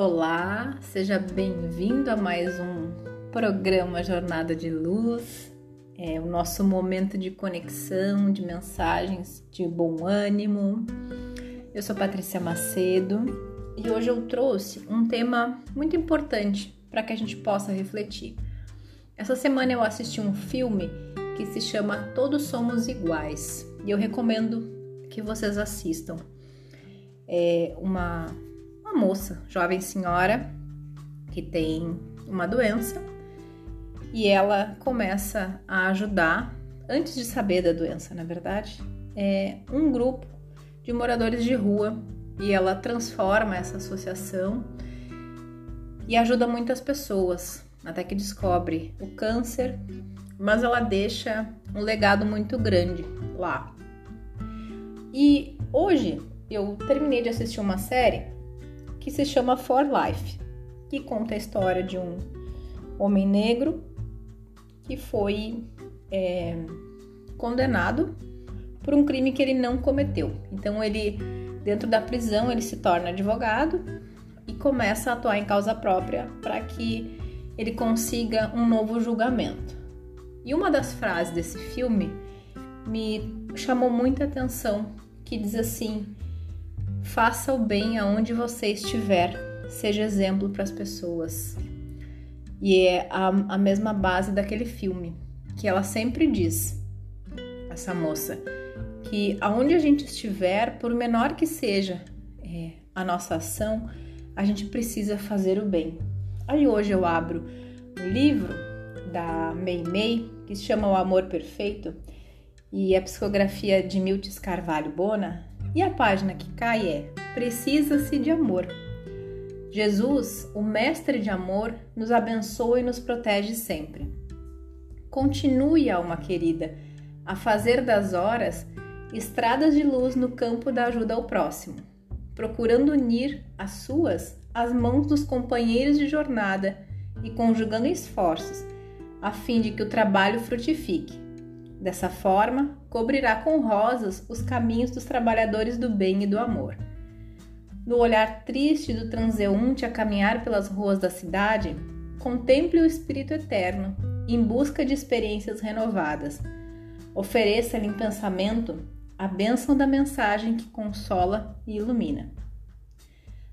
Olá, seja bem-vindo a mais um programa Jornada de Luz. É o nosso momento de conexão, de mensagens de bom ânimo. Eu sou Patrícia Macedo e hoje eu trouxe um tema muito importante para que a gente possa refletir. Essa semana eu assisti um filme que se chama Todos Somos Iguais e eu recomendo que vocês assistam. É uma uma moça, jovem senhora, que tem uma doença e ela começa a ajudar, antes de saber da doença, na verdade, é um grupo de moradores de rua e ela transforma essa associação e ajuda muitas pessoas, até que descobre o câncer, mas ela deixa um legado muito grande lá. E hoje eu terminei de assistir uma série que se chama For Life, que conta a história de um homem negro que foi é, condenado por um crime que ele não cometeu. Então ele, dentro da prisão, ele se torna advogado e começa a atuar em causa própria para que ele consiga um novo julgamento. E uma das frases desse filme me chamou muita atenção, que diz assim: Faça o bem aonde você estiver, seja exemplo para as pessoas. E é a, a mesma base daquele filme, que ela sempre diz, essa moça, que aonde a gente estiver, por menor que seja é, a nossa ação, a gente precisa fazer o bem. Aí hoje eu abro o livro da Mei Mei, que se chama O Amor Perfeito, e a psicografia de Miltis Carvalho Bona, e a página que cai é Precisa-se de amor. Jesus, o Mestre de amor, nos abençoa e nos protege sempre. Continue, alma querida, a fazer das horas estradas de luz no campo da ajuda ao próximo, procurando unir as suas às mãos dos companheiros de jornada e conjugando esforços, a fim de que o trabalho frutifique Dessa forma, cobrirá com rosas os caminhos dos trabalhadores do bem e do amor. No olhar triste do transeunte a caminhar pelas ruas da cidade, contemple o Espírito Eterno em busca de experiências renovadas. Ofereça-lhe em pensamento a bênção da mensagem que consola e ilumina.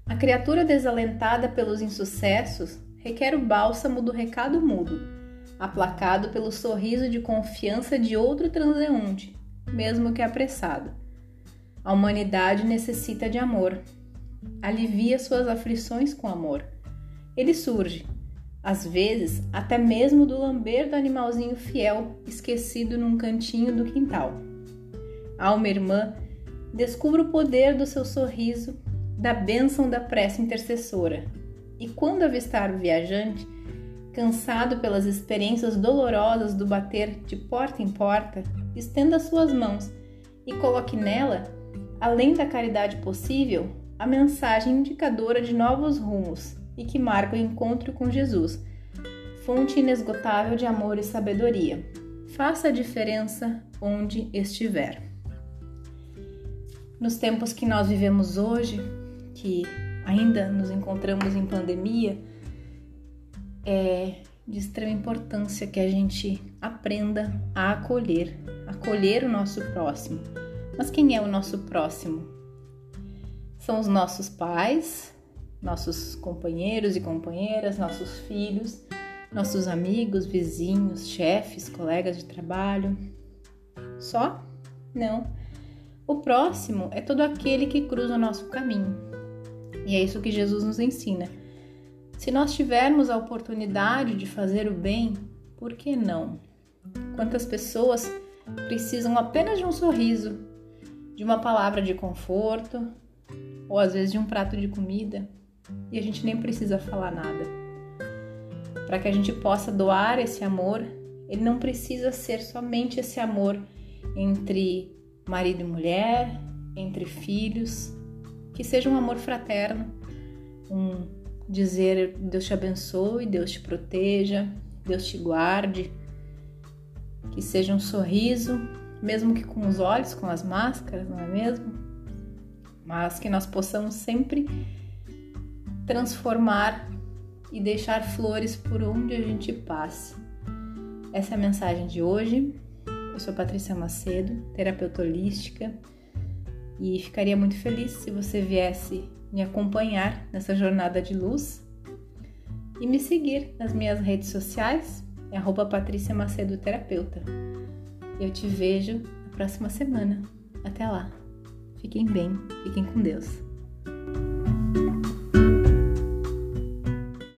A criatura desalentada pelos insucessos requer o bálsamo do recado mudo aplacado pelo sorriso de confiança de outro transeunte, mesmo que apressado. A humanidade necessita de amor. Alivia suas aflições com amor. Ele surge, às vezes até mesmo do lamber do animalzinho fiel esquecido num cantinho do quintal. Alma irmã, descubra o poder do seu sorriso, da bênção da prece intercessora. E quando avistar o viajante, Cansado pelas experiências dolorosas do bater de porta em porta, estenda suas mãos e coloque nela, além da caridade possível, a mensagem indicadora de novos rumos e que marca o encontro com Jesus, fonte inesgotável de amor e sabedoria. Faça a diferença onde estiver. Nos tempos que nós vivemos hoje, que ainda nos encontramos em pandemia, é de extrema importância que a gente aprenda a acolher, acolher o nosso próximo. Mas quem é o nosso próximo? São os nossos pais, nossos companheiros e companheiras, nossos filhos, nossos amigos, vizinhos, chefes, colegas de trabalho. Só? Não. O próximo é todo aquele que cruza o nosso caminho. E é isso que Jesus nos ensina se nós tivermos a oportunidade de fazer o bem, por que não? Quantas pessoas precisam apenas de um sorriso, de uma palavra de conforto, ou às vezes de um prato de comida, e a gente nem precisa falar nada. Para que a gente possa doar esse amor, ele não precisa ser somente esse amor entre marido e mulher, entre filhos, que seja um amor fraterno, um dizer Deus te abençoe, Deus te proteja, Deus te guarde, que seja um sorriso, mesmo que com os olhos, com as máscaras, não é mesmo? Mas que nós possamos sempre transformar e deixar flores por onde a gente passe. Essa é a mensagem de hoje. Eu sou Patrícia Macedo, terapeuta holística, e ficaria muito feliz se você viesse me acompanhar nessa jornada de luz e me seguir nas minhas redes sociais, é Patrícia Macedo Terapeuta. Eu te vejo na próxima semana. Até lá. Fiquem bem, fiquem com Deus.